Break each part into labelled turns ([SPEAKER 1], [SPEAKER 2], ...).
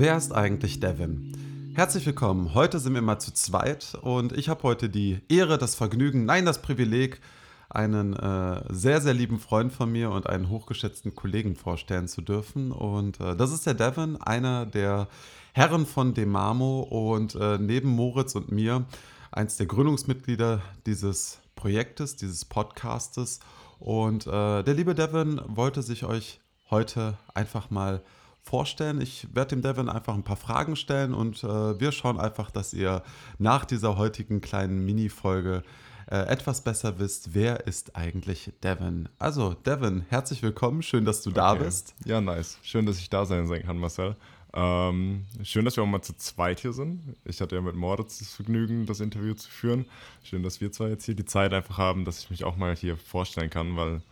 [SPEAKER 1] Wer ist eigentlich Devin? Herzlich willkommen. Heute sind wir mal zu zweit und ich habe heute die Ehre, das Vergnügen, nein, das Privileg, einen äh, sehr, sehr lieben Freund von mir und einen hochgeschätzten Kollegen vorstellen zu dürfen. Und äh, das ist der Devin, einer der Herren von Demamo und äh, neben Moritz und mir eins der Gründungsmitglieder dieses Projektes, dieses Podcastes. Und äh, der liebe Devin wollte sich euch heute einfach mal vorstellen. Ich werde dem Devin einfach ein paar Fragen stellen und äh, wir schauen einfach, dass ihr nach dieser heutigen kleinen Mini-Folge äh, etwas besser wisst, wer ist eigentlich Devin. Also, Devin, herzlich willkommen. Schön, dass du okay. da bist.
[SPEAKER 2] Ja, nice. Schön, dass ich da sein kann, Marcel. Ähm, schön, dass wir auch mal zu zweit hier sind. Ich hatte ja mit Moritz das Vergnügen, das Interview zu führen. Schön, dass wir zwei jetzt hier die Zeit einfach haben, dass ich mich auch mal hier vorstellen kann, weil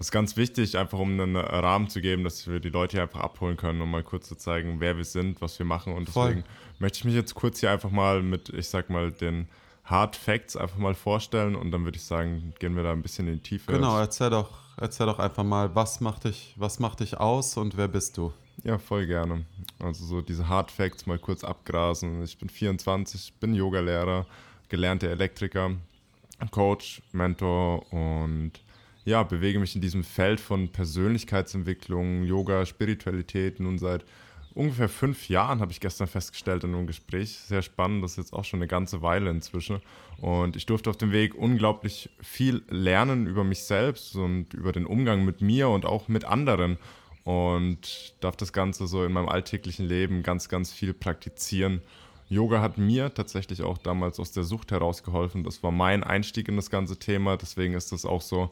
[SPEAKER 2] das ist ganz wichtig, einfach um einen Rahmen zu geben, dass wir die Leute hier einfach abholen können, um mal kurz zu zeigen, wer wir sind, was wir machen. Und deswegen Voll. möchte ich mich jetzt kurz hier einfach mal mit, ich sag mal, den Hard Facts einfach mal vorstellen und dann würde ich sagen, gehen wir da ein bisschen in die Tiefe.
[SPEAKER 1] Genau, erzähl doch, erzähl doch einfach mal, was macht dich, was macht dich aus und wer bist du?
[SPEAKER 2] Ja, voll gerne. Also so diese Hard Facts mal kurz abgrasen. Ich bin 24, bin Yogalehrer, gelernter Elektriker, Coach, Mentor und ja, bewege mich in diesem Feld von Persönlichkeitsentwicklung, Yoga, Spiritualität nun seit ungefähr fünf Jahren, habe ich gestern festgestellt in einem Gespräch. Sehr spannend, das ist jetzt auch schon eine ganze Weile inzwischen. Und ich durfte auf dem Weg unglaublich viel lernen über mich selbst und über den Umgang mit mir und auch mit anderen. Und darf das Ganze so in meinem alltäglichen Leben ganz, ganz viel praktizieren. Yoga hat mir tatsächlich auch damals aus der Sucht herausgeholfen. Das war mein Einstieg in das ganze Thema. Deswegen ist das auch so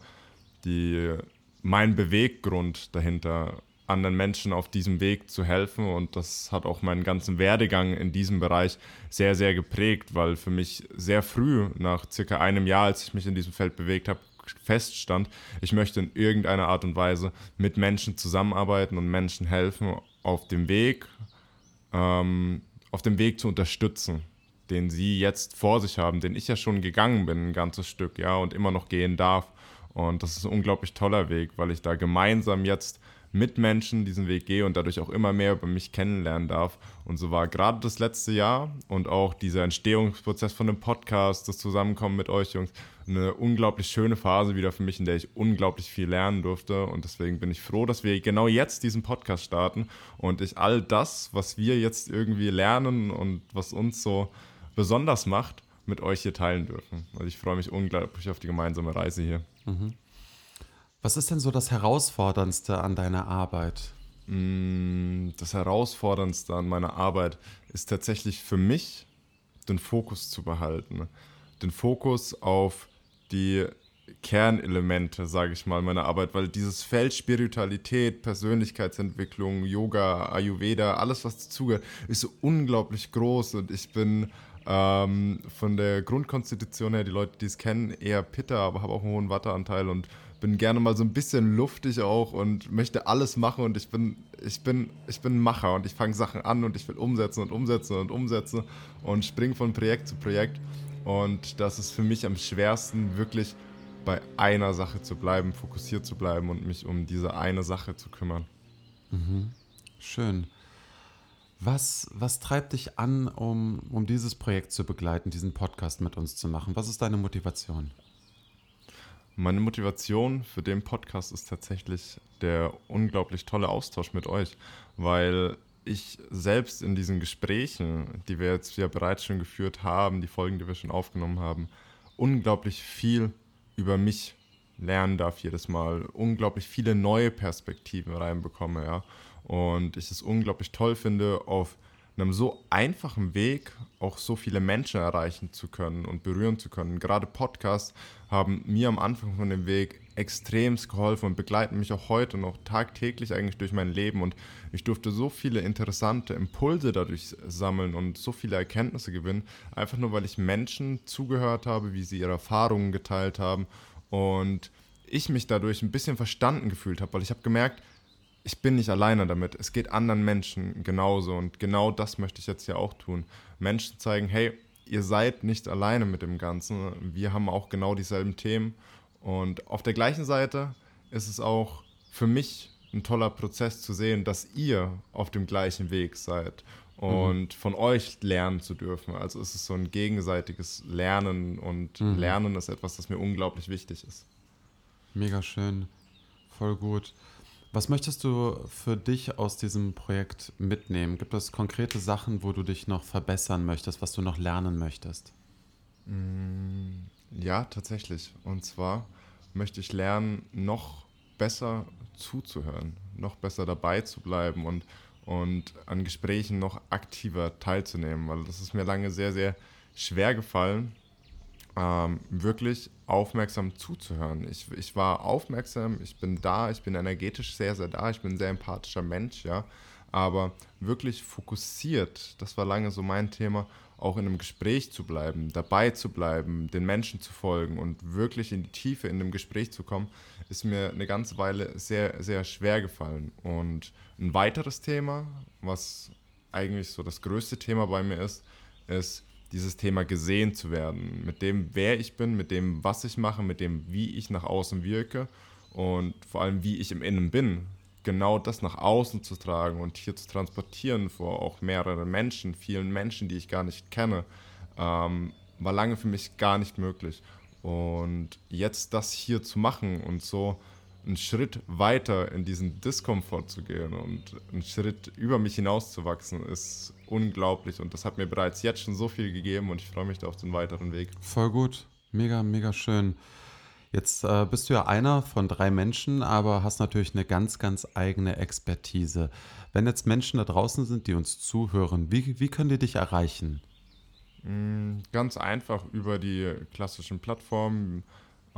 [SPEAKER 2] die, mein Beweggrund dahinter, anderen Menschen auf diesem Weg zu helfen. Und das hat auch meinen ganzen Werdegang in diesem Bereich sehr, sehr geprägt, weil für mich sehr früh, nach circa einem Jahr, als ich mich in diesem Feld bewegt habe, feststand, ich möchte in irgendeiner Art und Weise mit Menschen zusammenarbeiten und Menschen helfen, auf dem Weg, ähm, auf dem Weg zu unterstützen, den sie jetzt vor sich haben, den ich ja schon gegangen bin, ein ganzes Stück, ja, und immer noch gehen darf. Und das ist ein unglaublich toller Weg, weil ich da gemeinsam jetzt mit Menschen diesen Weg gehe und dadurch auch immer mehr über mich kennenlernen darf. Und so war gerade das letzte Jahr und auch dieser Entstehungsprozess von dem Podcast, das Zusammenkommen mit euch Jungs, eine unglaublich schöne Phase wieder für mich, in der ich unglaublich viel lernen durfte. Und deswegen bin ich froh, dass wir genau jetzt diesen Podcast starten und ich all das, was wir jetzt irgendwie lernen und was uns so besonders macht, mit euch hier teilen dürfen. Also ich freue mich unglaublich auf die gemeinsame Reise hier. Mhm.
[SPEAKER 1] Was ist denn so das Herausforderndste an deiner Arbeit?
[SPEAKER 2] Mm, das Herausforderndste an meiner Arbeit ist tatsächlich für mich, den Fokus zu behalten. Den Fokus auf die Kernelemente, sage ich mal, meiner Arbeit, weil dieses Feld Spiritualität, Persönlichkeitsentwicklung, Yoga, Ayurveda, alles, was dazugehört, ist so unglaublich groß und ich bin ähm, von der Grundkonstitution her, die Leute, die es kennen, eher Pitter, aber habe auch einen hohen Watteanteil und bin gerne mal so ein bisschen luftig auch und möchte alles machen und ich bin, ich bin, ich bin Macher und ich fange Sachen an und ich will umsetzen und umsetzen und umsetzen und springe von Projekt zu Projekt. Und das ist für mich am schwersten, wirklich bei einer Sache zu bleiben, fokussiert zu bleiben und mich um diese eine Sache zu kümmern.
[SPEAKER 1] Mhm. Schön. Was, was treibt dich an, um, um dieses Projekt zu begleiten, diesen Podcast mit uns zu machen? Was ist deine Motivation?
[SPEAKER 2] Meine Motivation für den Podcast ist tatsächlich der unglaublich tolle Austausch mit euch, weil ich selbst in diesen Gesprächen, die wir jetzt ja bereits schon geführt haben, die Folgen, die wir schon aufgenommen haben, unglaublich viel über mich lernen darf jedes Mal, unglaublich viele neue Perspektiven reinbekomme, ja und ich es unglaublich toll finde, auf einem so einfachen Weg auch so viele Menschen erreichen zu können und berühren zu können. Gerade Podcasts haben mir am Anfang von dem Weg extremst geholfen und begleiten mich auch heute noch tagtäglich eigentlich durch mein Leben und ich durfte so viele interessante Impulse dadurch sammeln und so viele Erkenntnisse gewinnen, einfach nur weil ich Menschen zugehört habe, wie sie ihre Erfahrungen geteilt haben und ich mich dadurch ein bisschen verstanden gefühlt habe, weil ich habe gemerkt, ich bin nicht alleine damit. Es geht anderen Menschen genauso. Und genau das möchte ich jetzt hier auch tun. Menschen zeigen, hey, ihr seid nicht alleine mit dem Ganzen. Wir haben auch genau dieselben Themen. Und auf der gleichen Seite ist es auch für mich ein toller Prozess zu sehen, dass ihr auf dem gleichen Weg seid und mhm. von euch lernen zu dürfen. Also es ist so ein gegenseitiges Lernen und mhm. Lernen ist etwas, das mir unglaublich wichtig ist.
[SPEAKER 1] Mega schön, voll gut. Was möchtest du für dich aus diesem Projekt mitnehmen? Gibt es konkrete Sachen, wo du dich noch verbessern möchtest, was du noch lernen möchtest?
[SPEAKER 2] Mm, ja, tatsächlich. Und zwar möchte ich lernen, noch besser zuzuhören, noch besser dabei zu bleiben und, und an Gesprächen noch aktiver teilzunehmen, weil das ist mir lange sehr, sehr schwer gefallen, ähm, wirklich aufmerksam zuzuhören. Ich, ich war aufmerksam, ich bin da, ich bin energetisch sehr, sehr da, ich bin ein sehr empathischer Mensch, ja. Aber wirklich fokussiert, das war lange so mein Thema, auch in einem Gespräch zu bleiben, dabei zu bleiben, den Menschen zu folgen und wirklich in die Tiefe in dem Gespräch zu kommen, ist mir eine ganze Weile sehr, sehr schwer gefallen. Und ein weiteres Thema, was eigentlich so das größte Thema bei mir ist, ist dieses Thema gesehen zu werden. Mit dem, wer ich bin, mit dem, was ich mache, mit dem, wie ich nach außen wirke und vor allem, wie ich im Innen bin. Genau das nach außen zu tragen und hier zu transportieren vor auch mehreren Menschen, vielen Menschen, die ich gar nicht kenne, ähm, war lange für mich gar nicht möglich. Und jetzt das hier zu machen und so einen Schritt weiter in diesen Diskomfort zu gehen und einen Schritt über mich hinauszuwachsen, ist unglaublich. Und das hat mir bereits jetzt schon so viel gegeben und ich freue mich da auf den weiteren Weg.
[SPEAKER 1] Voll gut. Mega, mega schön. Jetzt äh, bist du ja einer von drei Menschen, aber hast natürlich eine ganz, ganz eigene Expertise. Wenn jetzt Menschen da draußen sind, die uns zuhören, wie, wie können die dich erreichen?
[SPEAKER 2] Mm, ganz einfach über die klassischen Plattformen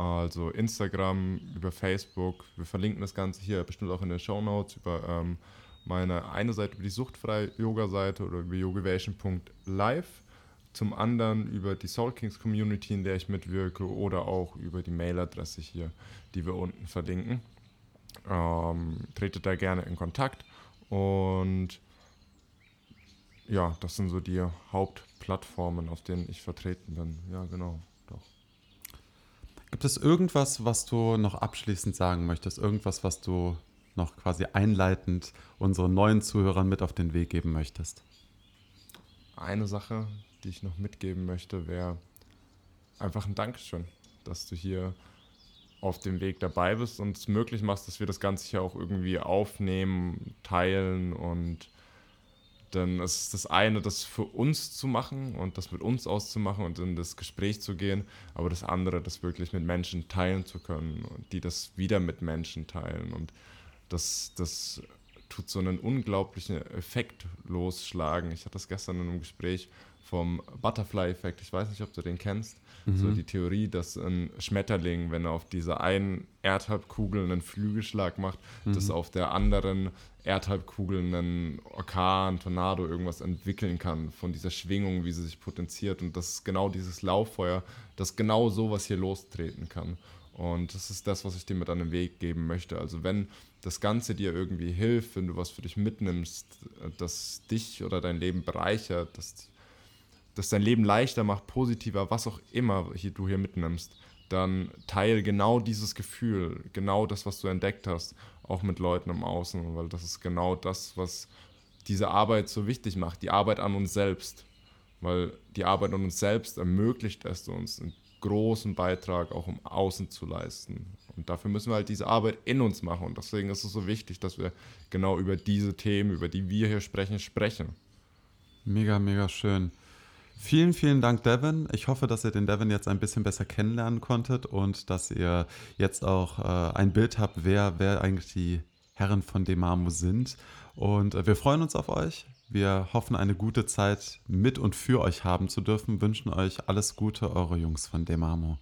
[SPEAKER 2] also Instagram, über Facebook. Wir verlinken das Ganze hier bestimmt auch in den Show Notes über ähm, meine eine Seite über die suchtfreie Yoga-Seite oder über yogavation.live. Zum anderen über die Soul Kings Community, in der ich mitwirke, oder auch über die Mailadresse hier, die wir unten verlinken. Ähm, tretet da gerne in Kontakt und ja, das sind so die Hauptplattformen, auf denen ich vertreten bin. Ja, genau.
[SPEAKER 1] Gibt es irgendwas, was du noch abschließend sagen möchtest? Irgendwas, was du noch quasi einleitend unseren neuen Zuhörern mit auf den Weg geben möchtest?
[SPEAKER 2] Eine Sache, die ich noch mitgeben möchte, wäre einfach ein Dankeschön, dass du hier auf dem Weg dabei bist und es möglich machst, dass wir das Ganze hier auch irgendwie aufnehmen, teilen und dann ist das eine, das für uns zu machen und das mit uns auszumachen und in das Gespräch zu gehen, aber das andere, das wirklich mit Menschen teilen zu können und die das wieder mit Menschen teilen. Und das, das tut so einen unglaublichen Effekt losschlagen. Ich hatte das gestern in einem Gespräch vom Butterfly-Effekt. Ich weiß nicht, ob du den kennst. Mhm. So die Theorie, dass ein Schmetterling, wenn er auf dieser einen Erdhalbkugel einen Flügelschlag macht, mhm. dass auf der anderen Erdhalbkugel einen Orkan, Tornado, irgendwas entwickeln kann von dieser Schwingung, wie sie sich potenziert. Und das ist genau dieses Lauffeuer, das genau sowas hier lostreten kann. Und das ist das, was ich dir mit an den Weg geben möchte. Also wenn das Ganze dir irgendwie hilft, wenn du was für dich mitnimmst, das dich oder dein Leben bereichert, das das dein Leben leichter macht, positiver, was auch immer hier, du hier mitnimmst, dann teile genau dieses Gefühl, genau das, was du entdeckt hast, auch mit Leuten im Außen, weil das ist genau das, was diese Arbeit so wichtig macht, die Arbeit an uns selbst. Weil die Arbeit an uns selbst ermöglicht es uns, einen großen Beitrag auch im Außen zu leisten. Und dafür müssen wir halt diese Arbeit in uns machen. Und deswegen ist es so wichtig, dass wir genau über diese Themen, über die wir hier sprechen, sprechen.
[SPEAKER 1] Mega, mega schön. Vielen, vielen Dank, Devin. Ich hoffe, dass ihr den Devin jetzt ein bisschen besser kennenlernen konntet und dass ihr jetzt auch äh, ein Bild habt, wer, wer eigentlich die Herren von Demamo sind. Und äh, wir freuen uns auf euch. Wir hoffen, eine gute Zeit mit und für euch haben zu dürfen. Wünschen euch alles Gute, eure Jungs von Demamo.